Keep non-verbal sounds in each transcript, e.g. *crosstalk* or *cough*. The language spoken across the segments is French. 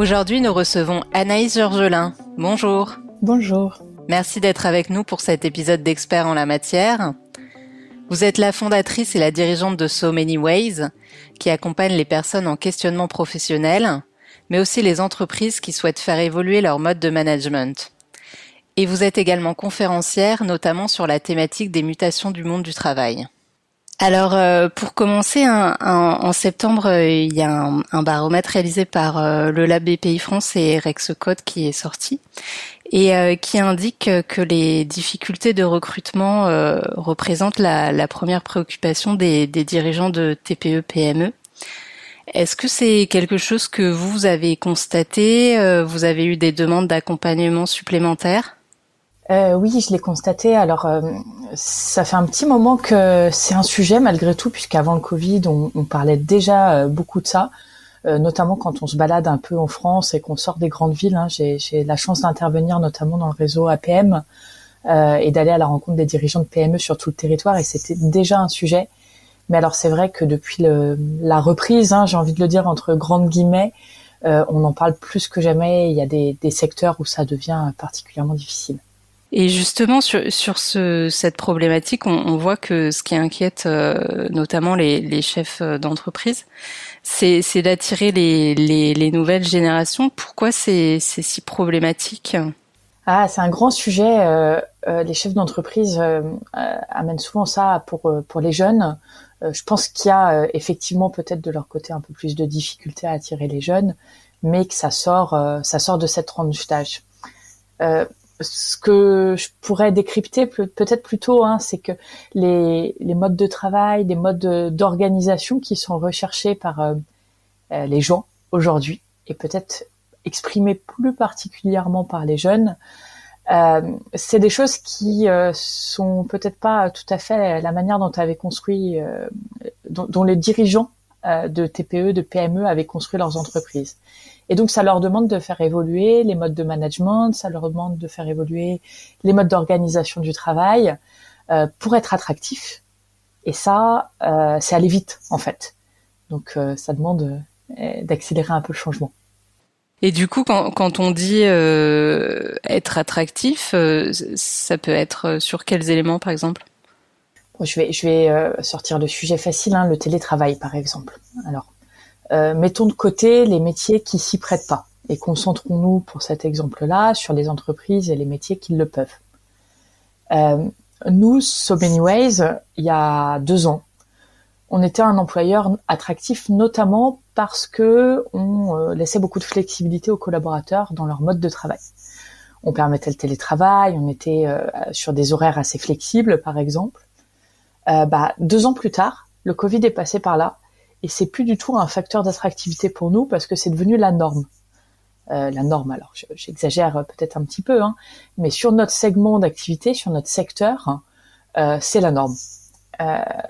Aujourd'hui, nous recevons Anaïs Georgelin. Bonjour. Bonjour. Merci d'être avec nous pour cet épisode d'Experts en la matière. Vous êtes la fondatrice et la dirigeante de So Many Ways, qui accompagne les personnes en questionnement professionnel, mais aussi les entreprises qui souhaitent faire évoluer leur mode de management. Et vous êtes également conférencière, notamment sur la thématique des mutations du monde du travail. Alors, euh, pour commencer, en septembre, euh, il y a un, baromètre réalisé par euh, le Lab BPI France et Rexcode qui est sorti et qui indique que les difficultés de recrutement représentent la, première préoccupation des, des dirigeants de TPE-PME. Est-ce que c'est quelque chose que vous avez constaté? Vous avez eu des demandes d'accompagnement supplémentaires? Euh, oui, je l'ai constaté. Alors, euh, ça fait un petit moment que c'est un sujet malgré tout, puisqu'avant le Covid, on, on parlait déjà beaucoup de ça, notamment quand on se balade un peu en France et qu'on sort des grandes villes. Hein. J'ai la chance d'intervenir notamment dans le réseau APM et d'aller à la rencontre des dirigeants de PME sur tout le territoire, et c'était déjà un sujet. Mais alors c'est vrai que depuis le, la reprise, hein, j'ai envie de le dire entre grandes guillemets, euh, on en parle plus que jamais. Il y a des, des, secteurs où ça devient particulièrement difficile. Et justement sur, sur ce, cette problématique, on, on, voit que ce qui inquiète euh, notamment les, les chefs d'entreprise, c'est, d'attirer les, les, les, nouvelles générations. Pourquoi c'est, si problématique? Ah, c'est un grand sujet. Euh, euh les chefs d'entreprise euh, amènent souvent ça pour pour les jeunes. Euh, je pense qu'il y a euh, effectivement peut-être de leur côté un peu plus de difficulté à attirer les jeunes, mais que ça sort, euh, ça sort de cette tranche d'âge. Ce que je pourrais décrypter peut-être plutôt, hein, c'est que les, les, modes de travail, les modes d'organisation qui sont recherchés par les gens aujourd'hui, et peut-être exprimés plus particulièrement par les jeunes, euh, c'est des choses qui euh, sont peut-être pas tout à fait la manière dont avait construit, euh, dont, dont, les dirigeants euh, de TPE, de PME avaient construit leurs entreprises. Et donc ça leur demande de faire évoluer les modes de management, ça leur demande de faire évoluer les modes d'organisation du travail pour être attractif. Et ça, c'est aller vite en fait. Donc ça demande d'accélérer un peu le changement. Et du coup, quand, quand on dit euh, être attractif, euh, ça peut être sur quels éléments, par exemple? Je vais, je vais euh, sortir le sujet facile, hein, le télétravail, par exemple. Alors, mettons de côté les métiers qui s'y prêtent pas et concentrons-nous pour cet exemple-là sur les entreprises et les métiers qui le peuvent. nous, So Many Ways, il y a deux ans, on était un employeur attractif notamment parce que on euh, laissait beaucoup de flexibilité aux collaborateurs dans leur mode de travail. On permettait le télétravail, on était euh, sur des horaires assez flexibles, par exemple. Euh, bah, deux ans plus tard, le Covid est passé par là et c'est plus du tout un facteur d'attractivité pour nous parce que c'est devenu la norme. la norme, alors j'exagère peut-être un petit peu, hein, mais sur notre segment d'activité, sur notre secteur, c'est la norme.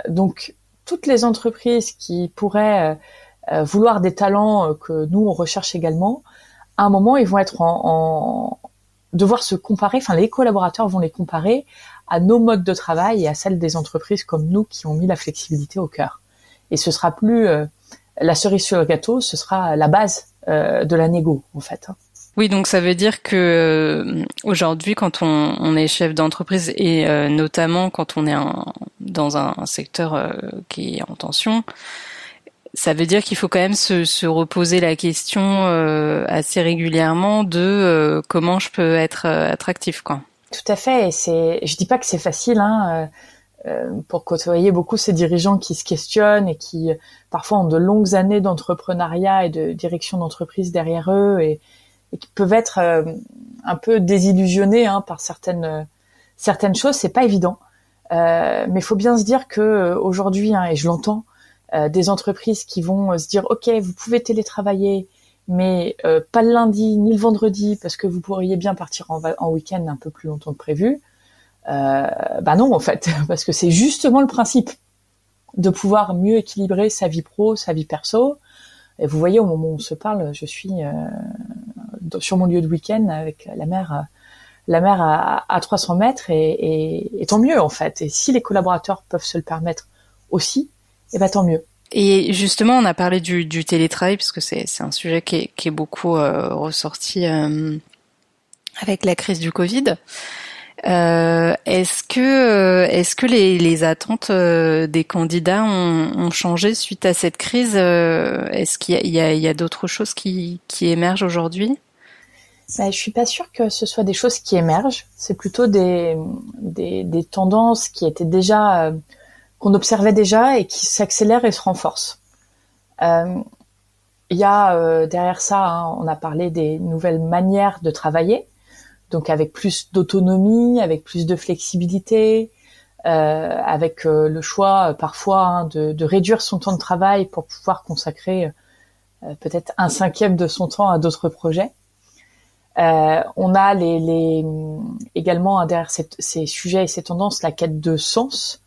donc toutes les entreprises qui pourraient euh, euh, vouloir des talents euh, que nous on recherche également, à un moment ils vont être en, devoir se comparer. Enfin, les collaborateurs vont les comparer à nos modes de travail et à celles des entreprises comme nous qui ont mis la flexibilité au cœur. Et ce sera plus la cerise sur le gâteau, ce sera la base de la négo en fait. Hein. Oui, donc ça veut dire que euh, aujourd'hui, quand on, on, est chef d'entreprise et euh, notamment quand on est dans un, secteur euh, qui est en tension, ça veut dire qu'il faut quand même se, se reposer la question assez régulièrement de comment je peux être attractif, quoi. Tout à fait. Et c'est, je dis pas que c'est facile, hein. Pour côtoyer beaucoup ces dirigeants qui se questionnent et qui parfois ont de longues années d'entrepreneuriat et de direction d'entreprise derrière eux et, et qui peuvent être euh, un peu désillusionnés hein, par certaines euh, certaines choses. C'est pas évident, euh, mais faut bien se dire que aujourd'hui, hein, et je l'entends, des entreprises qui vont se dire ok, vous pouvez télétravailler, mais pas le lundi ni le vendredi parce que vous pourriez bien partir en, en week-end un peu plus longtemps que prévu. Bah non en fait, *laughs* parce que c'est justement le principe de pouvoir mieux équilibrer sa vie pro, sa vie perso. Et vous voyez, au moment où on se parle, je suis euh, sur mon lieu de week-end avec la mer, la mer à, à 300 mètres, et, et, tant mieux en fait. Et si les collaborateurs peuvent se le permettre aussi, et eh ben tant mieux. Et justement, on a parlé du, du télétravail parce que c'est un sujet qui est, qui est beaucoup euh, ressorti euh, avec la crise du Covid. Euh, est-ce que euh, est-ce que les, les attentes euh, des candidats ont, ont, changé suite à cette crise Est-ce qu'il y a, y a, d'autres choses qui, qui émergent aujourd'hui? Bah, je suis pas sûre que ce soit des choses qui émergent. C'est plutôt des, des, des, tendances qui étaient déjà qu'on observait déjà et qui s'accélèrent et se renforcent. Il y a derrière ça, hein, on a parlé des nouvelles manières de travailler donc avec plus d'autonomie, avec plus de flexibilité, euh, avec euh, le choix euh, parfois hein, de, de, réduire son temps de travail pour pouvoir consacrer peut-être un cinquième de son temps à d'autres projets. on a les, les également derrière ces, sujets et ces tendances la quête de sens.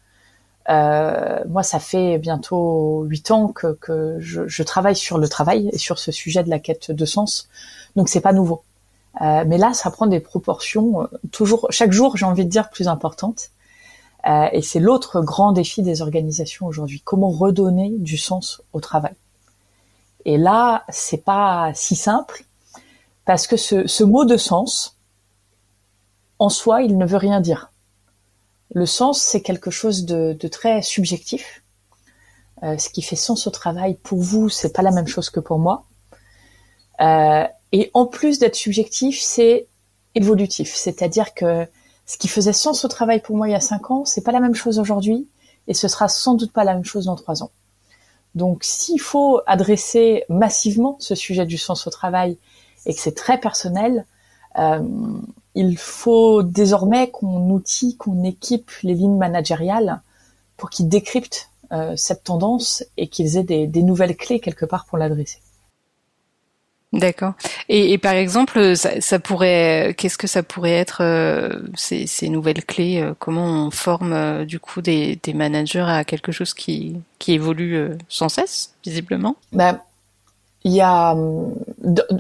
moi, ça fait bientôt huit ans que, que je, je, travaille sur le travail et sur ce sujet de la quête de sens, donc c'est pas nouveau. Euh, mais là, ça prend des proportions euh, toujours, chaque jour, j'ai envie de dire, plus importantes. Euh, et c'est l'autre grand défi des organisations aujourd'hui. Comment redonner du sens au travail Et là, c'est pas si simple parce que ce, ce, mot de sens, en soi, il ne veut rien dire. Le sens, c'est quelque chose de, de très subjectif. Euh, ce qui fait sens au travail pour vous, c'est pas la même chose que pour moi. Euh, et en plus d'être subjectif, c'est évolutif. C'est-à-dire que ce qui faisait sens au travail pour moi il y a cinq ans, c'est pas la même chose aujourd'hui, et ce sera sans doute pas la même chose dans trois ans. Donc, s'il faut adresser massivement ce sujet du sens au travail et que c'est très personnel, euh, il faut désormais qu'on outille, qu'on équipe les lignes managériales pour qu'ils décryptent euh, cette tendance et qu'ils aient des, des nouvelles clés quelque part pour l'adresser. D'accord. Et, par exemple, ça, pourrait, qu'est-ce que ça pourrait être euh, ces, nouvelles clés euh, Comment on forme euh, du coup des, managers à quelque chose qui, évolue sans cesse, visiblement? Ben, il y a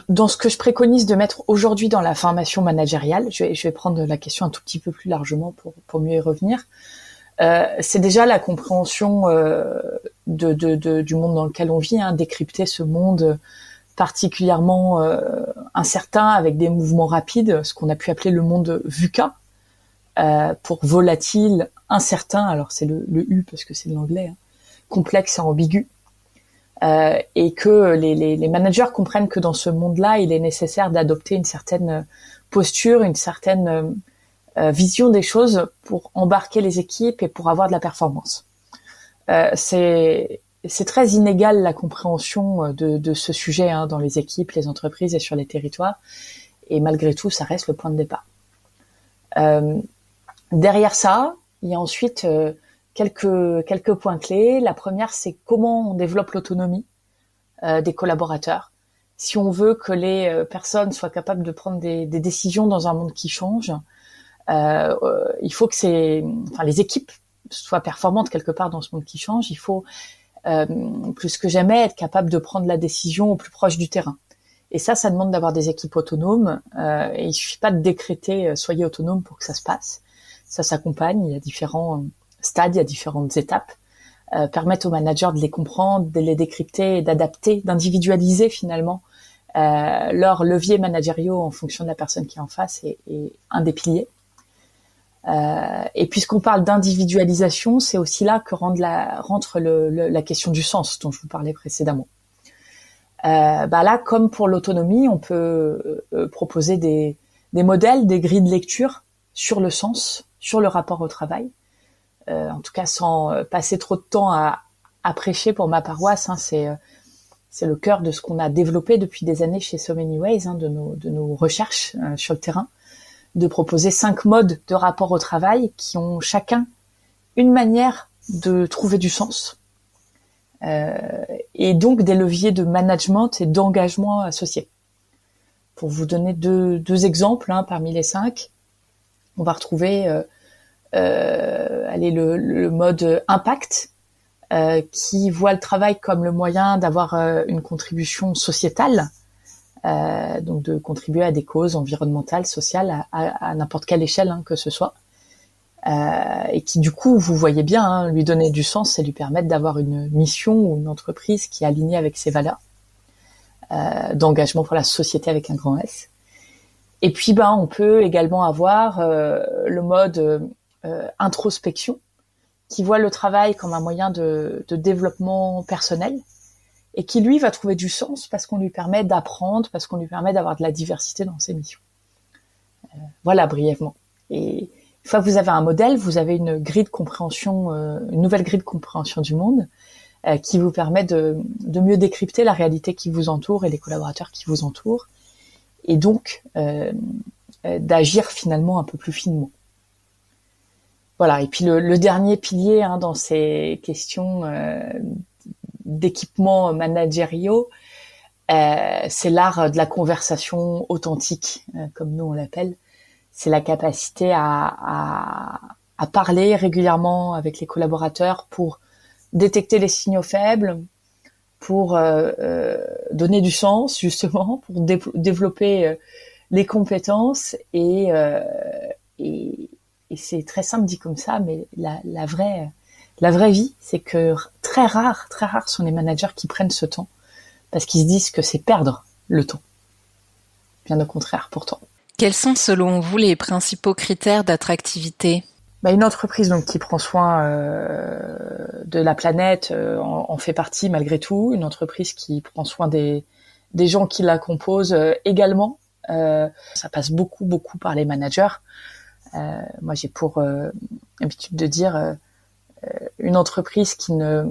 dans ce que je préconise de mettre aujourd'hui dans la formation managériale, je vais, prendre la question un tout petit peu plus largement pour, mieux y revenir. C'est déjà la compréhension du monde dans lequel on vit, hein, décrypter ce monde particulièrement euh, incertain avec des mouvements rapides, ce qu'on a pu appeler le monde VUCA, euh, pour volatile, incertain, alors c'est le, le, U parce que c'est de l'anglais, hein, complexe et ambigu, euh, et que les, les, les, managers comprennent que dans ce monde-là, il est nécessaire d'adopter une certaine posture, une certaine euh, vision des choses pour embarquer les équipes et pour avoir de la performance. Euh, c'est c'est très inégal la compréhension euh, de, ce sujet hein, dans les équipes, les entreprises et sur les territoires. Et malgré tout, ça reste le point de départ. Euh, derrière ça, il y a ensuite euh, quelques points clés. La première, c'est comment on développe l'autonomie des collaborateurs. Si on veut que les personnes soient capables de prendre des, des décisions dans un monde qui change, il faut que les équipes soient performantes quelque part dans ce monde qui change. Il faut plus que jamais être capable de prendre la décision au plus proche du terrain. Et ça, ça demande d'avoir des équipes autonomes. Euh, et il suffit pas de décréter euh, soyez autonome pour que ça se passe. Ça s'accompagne. Il y a différents stades, il y a différentes étapes. Euh, permettre aux managers de les comprendre, de les décrypter, d'adapter, d'individualiser finalement euh, leurs leviers managériaux en fonction de la personne qui est en face est, est un des piliers. Euh, et puisqu'on parle d'individualisation, c'est aussi là que rentre la, rentre le, le, la question du sens dont je vous parlais précédemment. Euh, bah là, comme pour l'autonomie, on peut euh, proposer des, des, modèles, des grilles de lecture sur le sens, sur le rapport au travail. Euh, en tout cas, sans euh, passer trop de temps à, à prêcher pour ma paroisse, hein, c'est c'est le cœur de ce qu'on a développé depuis des années chez So Many Ways, hein, de, nos, de nos recherches sur le terrain de proposer cinq modes de rapport au travail qui ont chacun une manière de trouver du sens. et donc des leviers de management et d'engagement associés. Pour vous donner deux, exemples hein, parmi les cinq, on va retrouver euh, euh, allez, le, mode impact, euh, qui voit le travail comme le moyen d'avoir euh, une contribution sociétale, euh, donc de contribuer à des causes environnementales, sociales, à, n'importe quelle échelle hein, que ce soit. Euh, et qui du coup, vous voyez bien, hein, lui donner du sens, c'est lui permettre d'avoir une mission ou une entreprise qui est alignée avec ses valeurs euh, d'engagement pour la société avec un grand S. Et puis, ben, on peut également avoir le mode introspection, qui voit le travail comme un moyen de, développement personnel et qui lui va trouver du sens parce qu'on lui permet d'apprendre, parce qu'on lui permet d'avoir de la diversité dans ses missions. Euh, voilà brièvement. Et une fois que vous avez un modèle, vous avez une grille de compréhension, euh, une nouvelle grille de compréhension du monde euh, qui vous permet de, de, mieux décrypter la réalité qui vous entoure et les collaborateurs qui vous entourent, et donc euh, euh, d'agir finalement un peu plus finement. Voilà. Et puis le, le dernier pilier hein, dans ces questions euh, d'équipement managériaux, euh, c'est l'art de la conversation authentique, comme nous on l'appelle. C'est la capacité à, à, à, parler régulièrement avec les collaborateurs pour détecter les signaux faibles, pour euh, euh, donner du sens justement, pour dé développer euh, les compétences et, euh, et, et c'est très simple dit comme ça, mais la, la vraie la vraie vie, c'est que très rare, très rares sont les managers qui prennent ce temps parce qu'ils se disent que c'est perdre le temps. Bien au contraire, pourtant. Quels sont selon vous les principaux critères d'attractivité? Bah, une entreprise donc qui prend soin euh, de la planète euh, en, en, fait partie malgré tout. Une entreprise qui prend soin des, des gens qui la composent euh, également. Ça passe beaucoup beaucoup par les managers. Moi j'ai pour habitude de dire une entreprise qui ne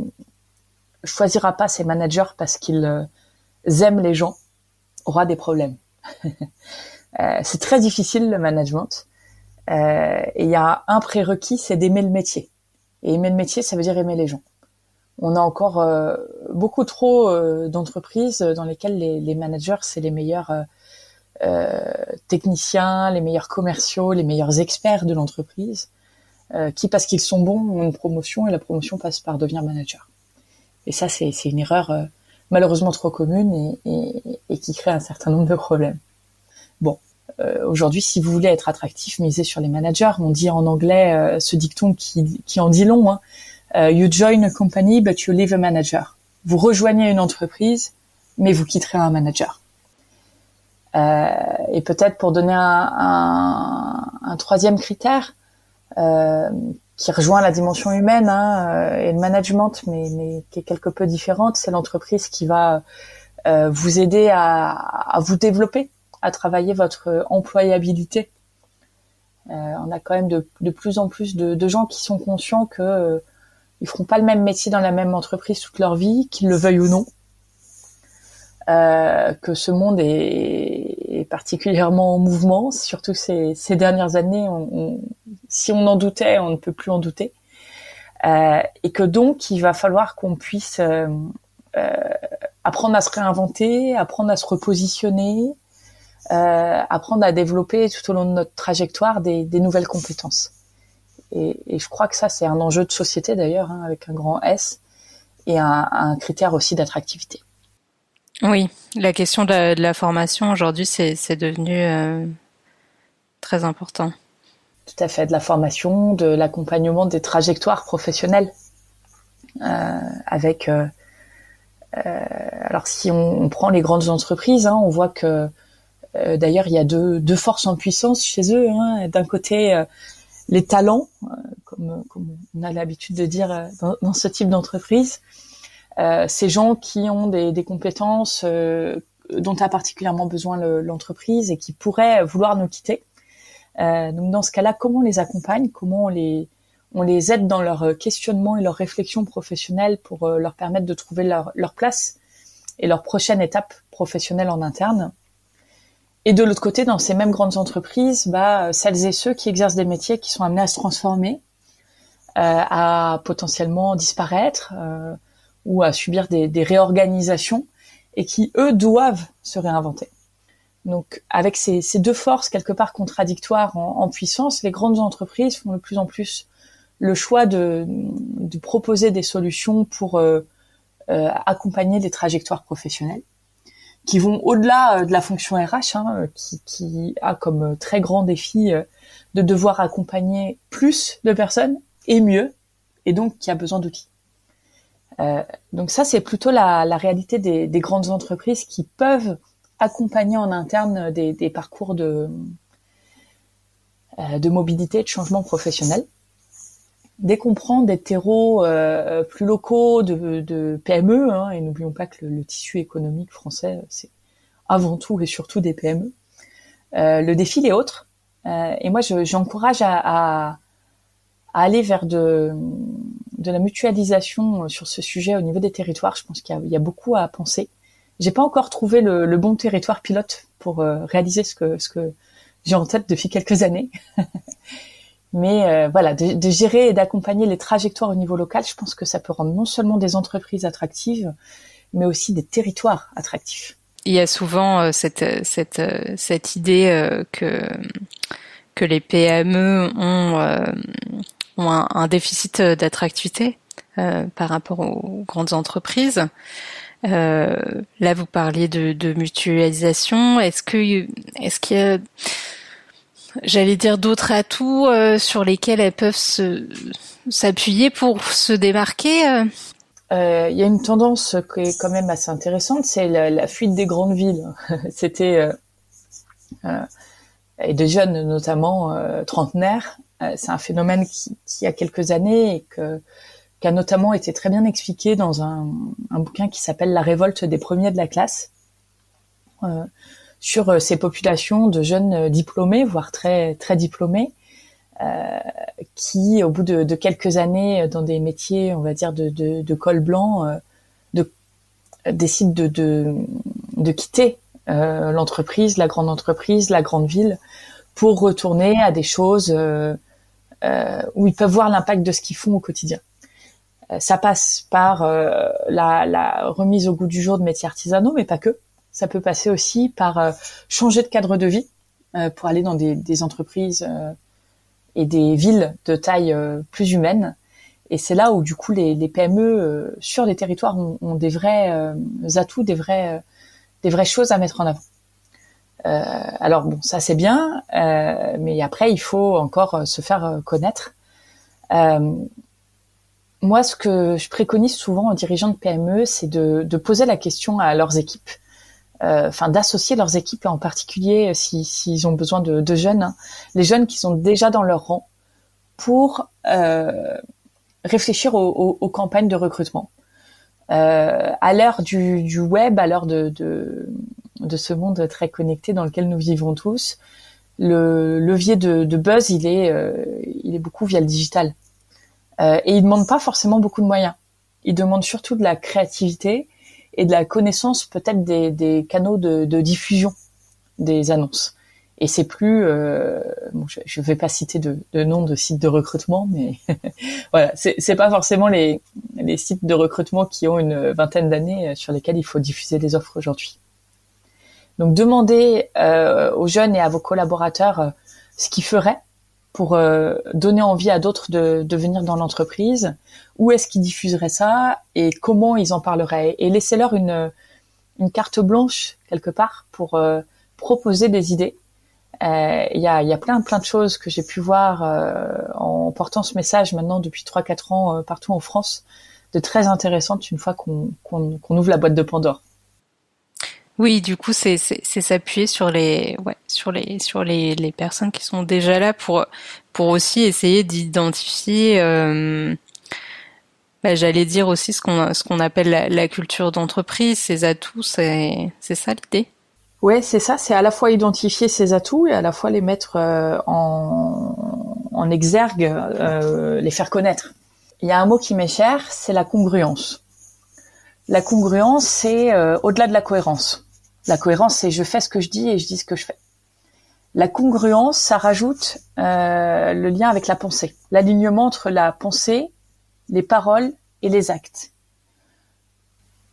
choisira pas ses managers parce qu'ils aiment les gens aura des problèmes. *laughs* C'est très difficile le management. Euh, et il y a un prérequis, c'est d'aimer le métier. Et aimer le métier, ça veut dire aimer les gens. On a encore euh, beaucoup trop euh, d'entreprises dans lesquelles les, managers, c'est les meilleurs euh, techniciens, les meilleurs commerciaux, les meilleurs experts de l'entreprise, qui, parce qu'ils sont bons, ont une promotion et la promotion passe par devenir manager. Et ça, c'est une erreur malheureusement trop commune et, et, et qui crée un certain nombre de problèmes. Bon, euh, aujourd'hui, si vous voulez être attractif, misez sur les managers. On dit en anglais euh, ce dicton qui, qui, en dit long. Hein. Euh, you join a company, but you leave a manager. Vous rejoignez une entreprise, mais vous quitterez un manager. et peut-être pour donner un, un, un troisième critère qui rejoint la dimension humaine hein, et le management, mais, mais, qui est quelque peu différente, c'est l'entreprise qui va vous aider à, à vous développer à travailler votre employabilité. Euh, on a quand même de, de plus en plus de, de, gens qui sont conscients que euh, ils feront pas le même métier dans la même entreprise toute leur vie, qu'ils le veuillent ou non. Euh, que ce monde est, particulièrement en mouvement, surtout ces, dernières années. Si on en doutait, on ne peut plus en douter. Euh, et que donc, il va falloir qu'on puisse euh, euh, apprendre à se réinventer, apprendre à se repositionner, apprendre à développer tout au long de notre trajectoire des, nouvelles compétences. Et, je crois que ça, c'est un enjeu de société d'ailleurs, hein, avec un grand S, et un critère aussi d'attractivité. Oui, la question de la, formation aujourd'hui, c'est devenu euh, très important. Tout à fait, de la formation, de l'accompagnement des trajectoires professionnelles, euh, avec. Euh, alors si on, prend les grandes entreprises, hein, on voit que d'ailleurs, il y a deux, forces en puissance chez eux. Hein. D'un côté, les talents, comme, on a l'habitude de dire dans ce type d'entreprise, ces gens qui ont des, des compétences dont a particulièrement besoin l'entreprise et qui pourraient vouloir nous quitter. donc dans ce cas-là, comment on les accompagne? Comment on les on les aide dans leur questionnement et leur réflexion professionnelle pour leur permettre de trouver leur, leur place et leur prochaine étape professionnelle en interne? Et de l'autre côté, dans ces mêmes grandes entreprises, bah, celles et ceux qui exercent des métiers qui sont amenés à se transformer, euh, à potentiellement disparaître, euh, ou à subir des, des réorganisations et qui, eux, doivent se réinventer. Donc, avec ces, ces deux forces quelque part contradictoires en, puissance, les grandes entreprises font de plus en plus le choix de, de proposer des solutions pour euh, euh, accompagner des trajectoires professionnelles qui vont au-delà euh, de la fonction RH, hein, qui, qui, a comme très grand défi euh, de devoir accompagner plus de personnes et mieux, et donc qui a besoin d'outils. Euh, donc ça, c'est plutôt la, la réalité des, des, grandes entreprises qui peuvent accompagner en interne des, des parcours de, euh, de mobilité, de changement professionnel. Dès qu'on prend des terreaux euh, plus locaux de, de PME, hein, et n'oublions pas que le, le, tissu économique français, c'est avant tout et surtout des PME, euh, le défi est autre. et moi, j'encourage à, à, à, aller vers de, de la mutualisation sur ce sujet au niveau des territoires. Je pense qu'il y, a beaucoup à penser. J'ai pas encore trouvé le, bon territoire pilote pour euh, réaliser ce que j'ai en tête depuis quelques années. *laughs* Mais euh, voilà, de, gérer et d'accompagner les trajectoires au niveau local, je pense que ça peut rendre non seulement des entreprises attractives, mais aussi des territoires attractifs. Il y a souvent euh, cette idée que les PME ont ont un, déficit d'attractivité euh, par rapport aux grandes entreprises. Euh, là, vous parliez de, mutualisation. Est-ce que, est-ce qu'il y a, j'allais dire, d'autres atouts euh, sur lesquels elles peuvent s'appuyer pour se démarquer euh? Euh, Il y a une tendance qui est quand même assez intéressante, c'est la, fuite des grandes villes. *laughs* C'était et de jeunes notamment trentenaires. C'est un phénomène qui, a quelques années et qui a notamment été très bien expliqué dans un, bouquin qui s'appelle La révolte des premiers de la classe, euh, sur euh, ces populations de jeunes diplômés, voire très très diplômés, euh, qui, au bout de, quelques années dans des métiers, on va dire de, col blanc, euh, de, décident de, quitter euh, l'entreprise, la grande entreprise, la grande ville, pour retourner à des choses où ils peuvent voir l'impact de ce qu'ils font au quotidien. Euh, ça passe par euh, la, la, remise au goût du jour de métiers artisanaux, mais pas que. Ça peut passer aussi par euh, changer de cadre de vie pour aller dans des, des entreprises et des villes de taille plus humaine. Et c'est là où du coup les, les PME sur les territoires ont, ont des vrais atouts, des vrais, des vraies choses à mettre en avant. Euh, alors bon, ça c'est bien, euh, mais après il faut encore se faire connaître. Euh, moi, ce que je préconise souvent aux dirigeants de PME, c'est de, de, poser la question à leurs équipes, euh, enfin d'associer leurs équipes, en particulier s'ils si, ont besoin de, jeunes, hein, les jeunes qui sont déjà dans leur rang, pour euh, réfléchir aux, aux, aux, campagnes de recrutement. Euh, à l'heure du, du, web, à l'heure de, de, de, ce monde très connecté dans lequel nous vivons tous, le levier de, buzz, il est, euh, il est beaucoup via le digital. Euh, et il demande pas forcément beaucoup de moyens. Il demande surtout de la créativité et de la connaissance peut-être des, canaux de, diffusion des annonces. Et c'est plus, euh, je ne vais pas citer de, de nom de sites de recrutement, mais *laughs* voilà, c'est pas forcément les, les sites de recrutement qui ont une vingtaine d'années sur lesquels il faut diffuser des offres aujourd'hui. Donc demandez euh, aux jeunes et à vos collaborateurs euh, ce qu'ils feraient pour euh, donner envie à d'autres de, venir dans l'entreprise Où est-ce qu'ils diffuseraient ça et comment ils en parleraient? Et laissez-leur une, une carte blanche quelque part pour proposer des idées. Il y, a, y, plein plein de choses que j'ai pu voir en portant ce message maintenant depuis 3-4 ans partout en France, de très intéressantes une fois qu'on qu ouvre la boîte de Pandore. Oui, du coup, c'est s'appuyer sur les sur les sur les, les personnes qui sont déjà là pour pour aussi essayer d'identifier. Euh, bah, J'allais dire aussi ce qu'on ce qu'on appelle la, culture d'entreprise, ses atouts, c'est c'est ça l'idée? Ouais, c'est ça. C'est à la fois identifier ses atouts et à la fois les mettre euh, en en exergue, euh, les faire connaître. Il y a un mot qui m'est cher, c'est la congruence. La congruence, c'est euh, au-delà de la cohérence. La cohérence, c'est je fais ce que je dis et je dis ce que je fais. La congruence, ça rajoute euh, le lien avec la pensée, l'alignement entre la pensée, les paroles et les actes.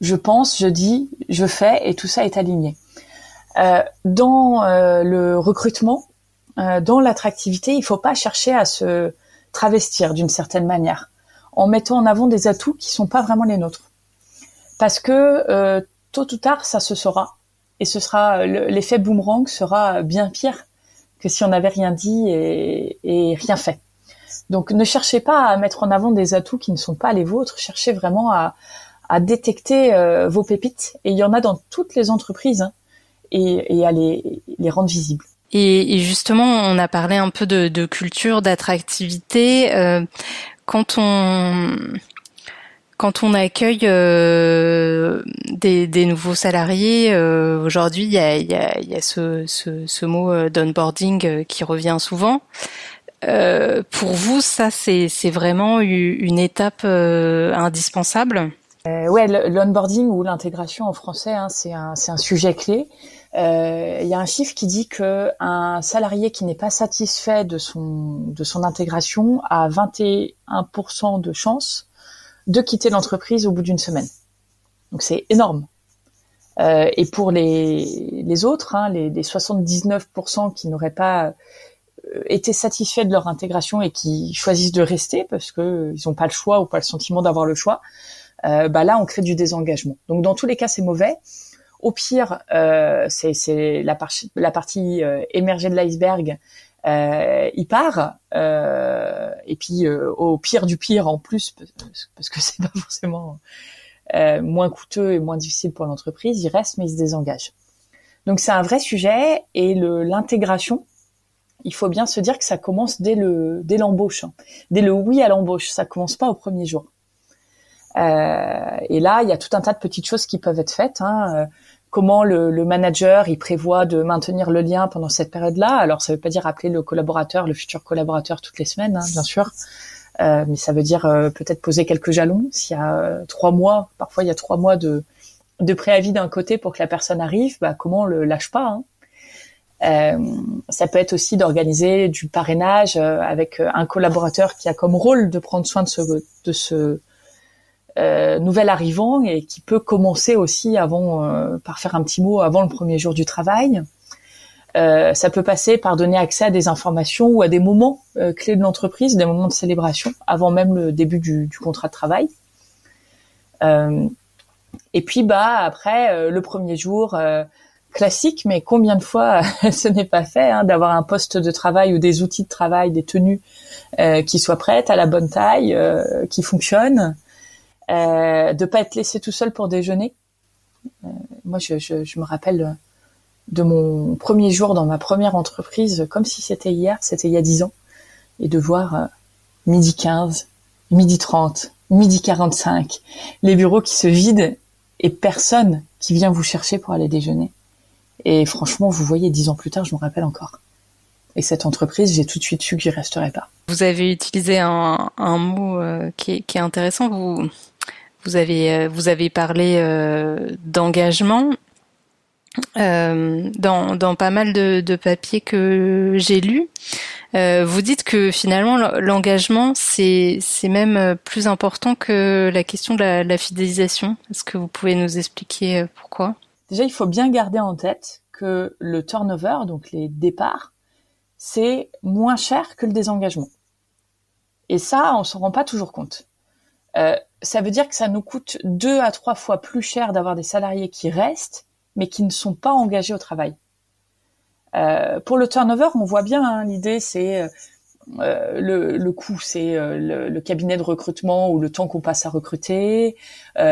je pense, je dis, je fais, et tout ça est aligné. Euh, dans le recrutement, dans l'attractivité, il faut pas chercher à se travestir d'une certaine manière, en mettant en avant des atouts qui sont pas vraiment les nôtres, parce que tôt ou tard, ça se saura, et ce sera l'effet boomerang sera bien pire que si on n'avait rien dit et, et rien fait. Donc ne cherchez pas à mettre en avant des atouts qui ne sont pas les vôtres, cherchez vraiment à, à détecter euh, vos pépites. Et il y en a dans toutes les entreprises hein, et, et, à les, les rendre visibles. Et, et, justement, on a parlé un peu de, de culture, d'attractivité. Euh, quand on quand on accueille euh, des, des, nouveaux salariés, euh, aujourd'hui, il y a, y, a, y a, ce, ce, ce mot euh, d'onboarding qui revient souvent. pour vous, ça, c'est vraiment une étape indispensable? Euh, ouais, l'onboarding ou l'intégration en français, hein, c'est un, un, sujet clé. Euh, il y a un chiffre qui dit que un salarié qui n'est pas satisfait de son de son intégration a 21% de chance de quitter l'entreprise au bout d'une semaine. Donc c'est énorme. Euh, et pour les, autres, hein, les, les 79% qui n'auraient pas euh, été satisfaits de leur intégration et qui choisissent de rester parce que ils n'ont pas le choix ou pas le sentiment d'avoir le choix, euh, bah là on crée du désengagement. Donc dans tous les cas c'est mauvais. Au pire, euh, c'est la, partie euh, émergée de l'iceberg. Euh, il part euh, et puis euh, au pire du pire en plus parce que *laughs* c'est pas forcément moins coûteux et moins difficile pour l'entreprise, il reste mais il se désengage. Donc c'est un vrai sujet et l'intégration, il faut bien se dire que ça commence dès le dès l'embauche, hein. dès le oui à l'embauche. Ça commence pas au premier jour. Euh, et là, il y a tout un tas de petites choses qui peuvent être faites. Hein. Euh, comment le, le, manager il prévoit de maintenir le lien pendant cette période-là. Alors, ça ne veut pas dire appeler le collaborateur, le futur collaborateur toutes les semaines, hein, bien sûr. Euh, mais ça veut dire euh, peut-être poser quelques jalons. S'il y a trois mois, parfois il y a trois mois de, de préavis d'un côté pour que la personne arrive, bah, comment on le lâche pas hein. euh, Ça peut être aussi d'organiser du parrainage avec un collaborateur qui a comme rôle de prendre soin de ce, de ce euh, nouvel arrivant et qui peut commencer aussi avant euh, par faire un petit mot avant le premier jour du travail. Euh, ça peut passer par donner accès à des informations ou à des moments euh, clés de l'entreprise, des moments de célébration avant même le début du, du contrat de travail. et puis bah après le premier jour classique, mais combien de fois *laughs* ce n'est pas fait hein, d'avoir un poste de travail ou des outils de travail, des tenues qui soient prêtes à la bonne taille, qui fonctionnent euh, de pas être laissé tout seul pour déjeuner. Euh, moi, je, me rappelle de mon premier jour dans ma première entreprise, comme si c'était hier, c'était il y a dix ans, et de voir euh, midi 15, midi 30, midi 45, les bureaux qui se vident et personne qui vient vous chercher pour aller déjeuner. Et franchement, vous voyez, dix ans plus tard, je me rappelle encore. Et cette entreprise, j'ai tout de suite su que j'y resterais pas. Vous avez utilisé un, mot qui, est, qui, est, intéressant. Vous, vous avez, euh, vous avez parlé euh, d'engagement. Euh, dans, dans, pas mal de, de papiers que j'ai lus, euh, vous dites que finalement l'engagement c'est même plus important que la question de la, la fidélisation. Est-ce que vous pouvez nous expliquer pourquoi? Déjà, il faut bien garder en tête que le turnover, donc les départs, c'est moins cher que le désengagement. Et ça, on s'en rend pas toujours compte. Euh, ça veut dire que ça nous coûte deux à trois fois plus cher d'avoir des salariés qui restent, mais qui ne sont pas engagés au travail. Euh, pour le turnover, on voit bien hein, l'idée, c'est euh, le, coût, c'est le, cabinet de recrutement ou le temps qu'on passe à recruter,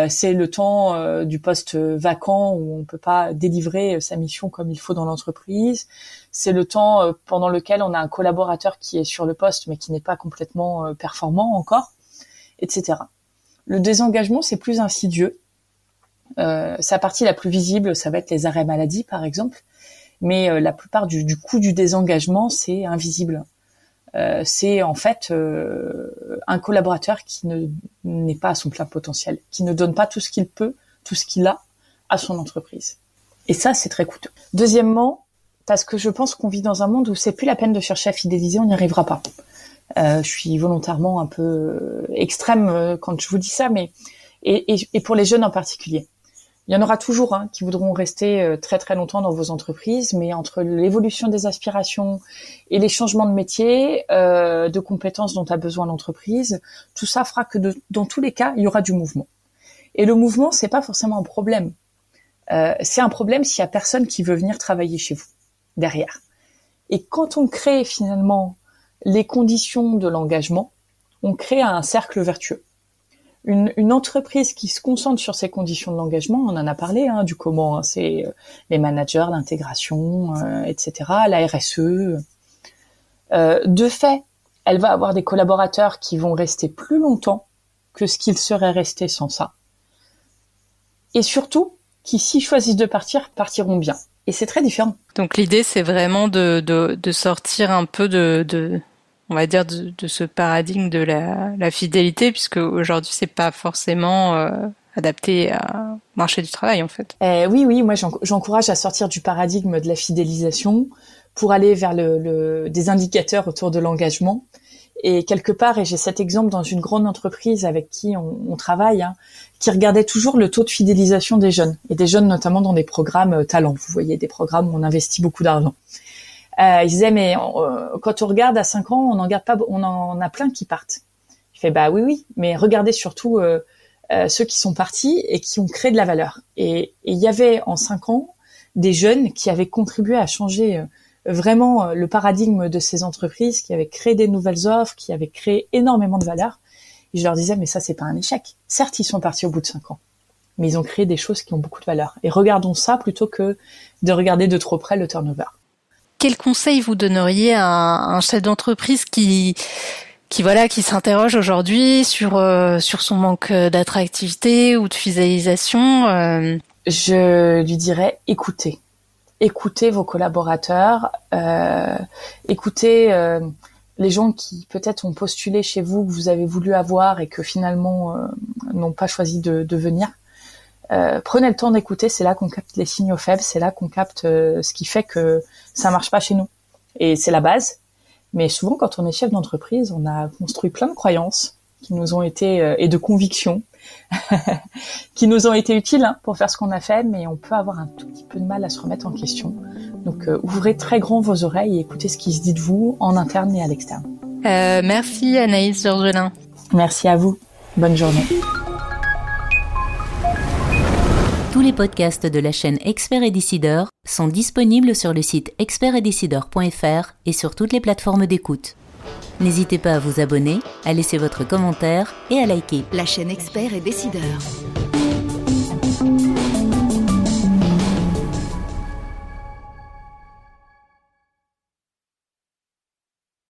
c'est le temps du poste vacant où on peut pas délivrer sa mission comme il faut dans l'entreprise, c'est le temps pendant lequel on a un collaborateur qui est sur le poste mais qui n'est pas complètement performant encore, etc. Le désengagement, c'est plus insidieux. Euh, sa partie la plus visible, ça va être les arrêts maladie, par exemple. Mais euh, la plupart du, coût du désengagement, c'est invisible. Euh, c'est en fait euh, un collaborateur qui ne n'est pas à son plein potentiel, qui ne donne pas tout ce qu'il peut, tout ce qu'il a à son entreprise. Et ça, c'est très coûteux. Deuxièmement, parce que je pense qu'on vit dans un monde où c'est plus la peine de chercher à fidéliser, on n'y arrivera pas. Euh, je suis volontairement un peu extrême euh, quand je vous dis ça, mais et, et, et pour les jeunes en particulier. Il y en aura toujours hein, qui voudront rester euh, très très longtemps dans vos entreprises, mais entre l'évolution des aspirations et les changements de métier, euh, de compétences dont a besoin l'entreprise, tout ça fera que dans tous les cas, il y aura du mouvement. Et le mouvement, c'est pas forcément un problème. Euh, c'est un problème s'il y a personne qui veut venir travailler chez vous derrière. Et quand on crée finalement les conditions de l'engagement, on crée un cercle vertueux une, entreprise qui se concentre sur ces conditions de l'engagement, on en a parlé hein, du comment, hein, c'est euh, les managers, l'intégration, euh, etc., la RSE. Euh, de fait, elle va avoir des collaborateurs qui vont rester plus longtemps que ce qu'ils seraient restés sans ça. Et surtout, qui s'ils choisissent de partir, partiront bien. Et c'est très différent. Donc l'idée, c'est vraiment de, de, sortir un peu de, de on va dire, de, ce paradigme de la, fidélité, puisque aujourd'hui, c'est pas forcément euh, adapté au marché du travail, en fait. Eh oui, oui, moi, j'encourage à sortir du paradigme de la fidélisation pour aller vers le, des indicateurs autour de l'engagement. Et quelque part, et j'ai cet exemple dans une grande entreprise avec qui on, travaille, hein, qui regardait toujours le taux de fidélisation des jeunes, et des jeunes notamment dans des programmes euh, talents. Vous voyez, des programmes où on investit beaucoup d'argent. Euh, il disait mais euh, quand on regarde à 5 ans, on en garde pas, on en a plein qui partent. Je fais bah oui oui, mais regardez surtout euh, ceux qui sont partis et qui ont créé de la valeur. Et il y avait en 5 ans des jeunes qui avaient contribué à changer vraiment le paradigme de ces entreprises, qui avaient créé des nouvelles offres, qui avaient créé énormément de valeur. Et je leur disais mais ça c'est pas un échec. Certes ils sont partis au bout de 5 ans, mais ils ont créé des choses qui ont beaucoup de valeur. Et regardons ça plutôt que de regarder de trop près le turnover quel conseil vous donneriez à un, chef d'entreprise qui qui voilà qui s'interroge aujourd'hui sur euh, sur son manque d'attractivité ou de fidélisation euh? Je lui dirais écoutez, écoutez vos collaborateurs, euh, écoutez euh, les gens qui peut-être ont postulé chez vous que vous avez voulu avoir et que finalement n'ont pas choisi de, de venir. Euh, prenez le temps d'écouter, c'est là qu'on capte les signaux faibles, c'est là qu'on capte euh, ce qui fait que ça marche pas chez nous. Et c'est la base. Mais souvent, quand on est chef d'entreprise, on a construit plein de croyances qui nous ont été euh, et de convictions *laughs* qui nous ont été utiles hein, pour faire ce qu'on a fait, mais on peut avoir un tout petit peu de mal à se remettre en question. Donc, ouvrez très grand vos oreilles et écoutez ce qui se dit de vous en interne et à l'externe. merci Anaïs Georgelin. Merci à vous. Bonne journée. Tous les podcasts de la chaîne Expert et Décideur sont disponibles sur le site expertetdecideur.fr et sur toutes les plateformes d'écoute. N'hésitez pas à vous abonner, à laisser votre commentaire et à liker. La chaîne Expert et Décideur.